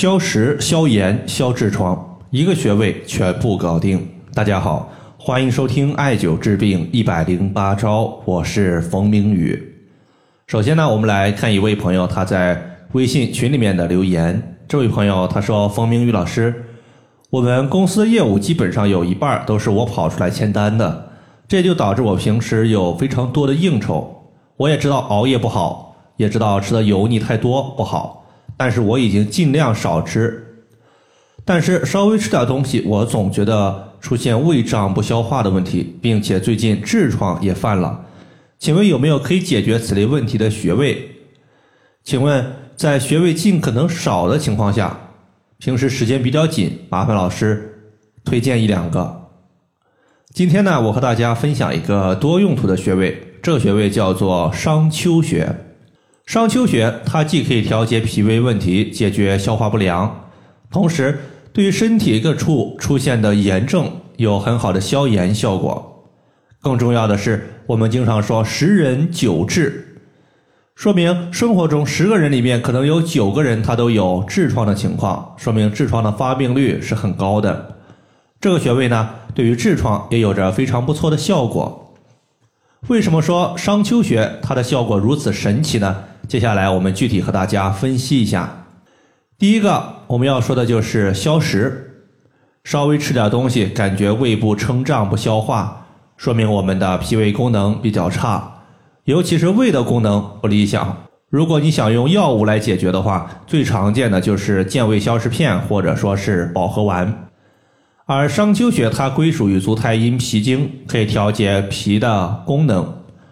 消食、消炎、消痔疮，一个穴位全部搞定。大家好，欢迎收听艾灸治病一百零八招，我是冯明宇。首先呢，我们来看一位朋友他在微信群里面的留言。这位朋友他说：“冯明宇老师，我们公司业务基本上有一半都是我跑出来签单的，这就导致我平时有非常多的应酬。我也知道熬夜不好，也知道吃的油腻太多不好。”但是我已经尽量少吃，但是稍微吃点东西，我总觉得出现胃胀不消化的问题，并且最近痔疮也犯了。请问有没有可以解决此类问题的穴位？请问在穴位尽可能少的情况下，平时时间比较紧，麻烦老师推荐一两个。今天呢，我和大家分享一个多用途的穴位，这个穴位叫做商丘穴。商丘穴，它既可以调节脾胃问题，解决消化不良，同时对于身体各处出现的炎症有很好的消炎效果。更重要的是，我们经常说十人九痔，说明生活中十个人里面可能有九个人他都有痔疮的情况，说明痔疮的发病率是很高的。这个穴位呢，对于痔疮也有着非常不错的效果。为什么说商丘穴它的效果如此神奇呢？接下来我们具体和大家分析一下。第一个我们要说的就是消食，稍微吃点东西，感觉胃部撑胀不消化，说明我们的脾胃功能比较差，尤其是胃的功能不理想。如果你想用药物来解决的话，最常见的就是健胃消食片或者说是保和丸。而商丘穴它归属于足太阴脾经，可以调节脾的功能。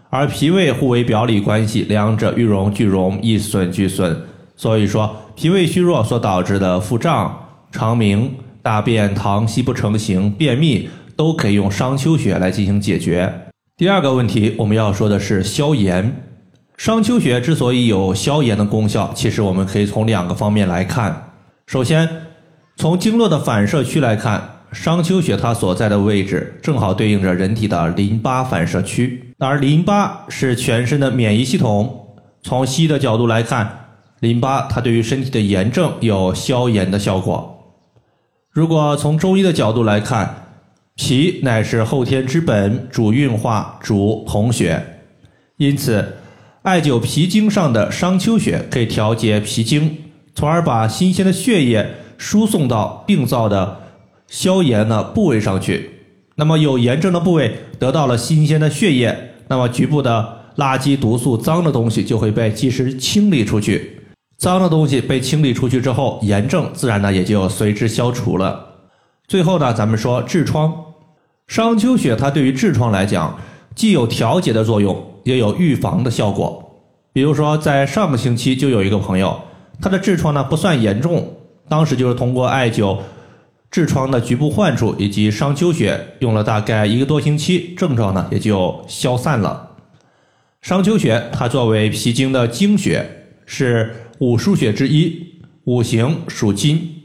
而脾胃互为表里关系，两者遇荣俱荣，一损俱损。所以说，脾胃虚弱所导致的腹胀、肠鸣、大便溏稀不成形、便秘，都可以用商丘穴来进行解决。第二个问题，我们要说的是消炎。商丘穴之所以有消炎的功效，其实我们可以从两个方面来看。首先，从经络的反射区来看。商丘穴它所在的位置正好对应着人体的淋巴反射区，而淋巴是全身的免疫系统。从西医的角度来看，淋巴它对于身体的炎症有消炎的效果。如果从中医的角度来看，脾乃是后天之本，主运化，主统血，因此艾灸脾经上的商丘穴可以调节脾经，从而把新鲜的血液输送到病灶的。消炎的部位上去，那么有炎症的部位得到了新鲜的血液，那么局部的垃圾、毒素、脏的东西就会被及时清理出去。脏的东西被清理出去之后，炎症自然呢也就随之消除了。最后呢，咱们说痔疮，商丘穴它对于痔疮来讲，既有调节的作用，也有预防的效果。比如说，在上个星期就有一个朋友，他的痔疮呢不算严重，当时就是通过艾灸。痔疮的局部患处以及商丘穴用了大概一个多星期，症状呢也就消散了。商丘穴它作为脾经的经穴，是五腧穴之一，五行属金，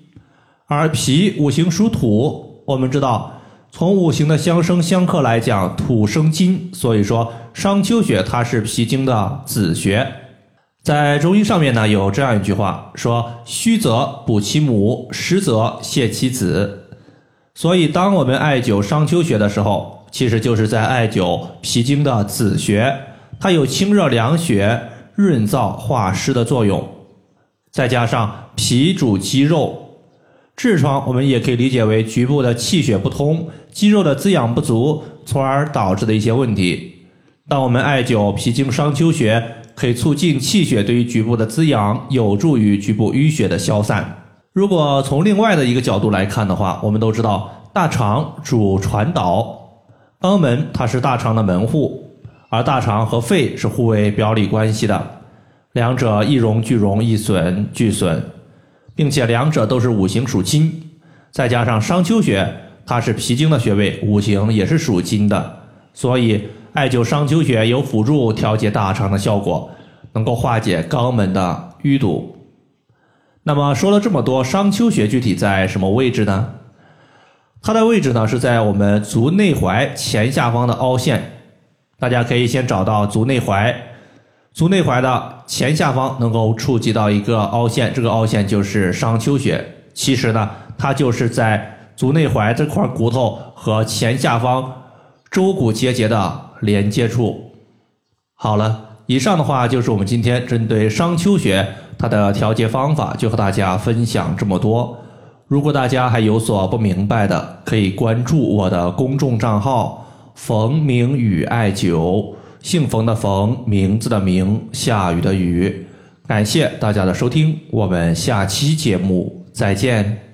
而脾五行属土。我们知道，从五行的相生相克来讲，土生金，所以说商丘穴它是脾经的子穴。在中医上面呢，有这样一句话说：“虚则补其母，实则泻其子。”所以，当我们艾灸商丘穴的时候，其实就是在艾灸脾经的子穴，它有清热凉血、润燥化湿的作用。再加上脾主肌肉，痔疮我们也可以理解为局部的气血不通、肌肉的滋养不足，从而导致的一些问题。当我们艾灸脾经商丘穴。可以促进气血对于局部的滋养，有助于局部淤血的消散。如果从另外的一个角度来看的话，我们都知道大肠主传导，肛门它是大肠的门户，而大肠和肺是互为表里关系的，两者一荣俱荣，一损俱损，并且两者都是五行属金，再加上商丘穴它是脾经的穴位，五行也是属金的，所以。艾灸商丘穴有辅助调节大肠的效果，能够化解肛门的淤堵。那么说了这么多，商丘穴具体在什么位置呢？它的位置呢是在我们足内踝前下方的凹陷。大家可以先找到足内踝，足内踝的前下方能够触及到一个凹陷，这个凹陷就是商丘穴。其实呢，它就是在足内踝这块骨头和前下方舟骨结节的连接处。好了，以上的话就是我们今天针对商丘穴它的调节方法，就和大家分享这么多。如果大家还有所不明白的，可以关注我的公众账号“冯明宇艾灸”。姓冯的冯，名字的名，下雨的雨。感谢大家的收听，我们下期节目再见。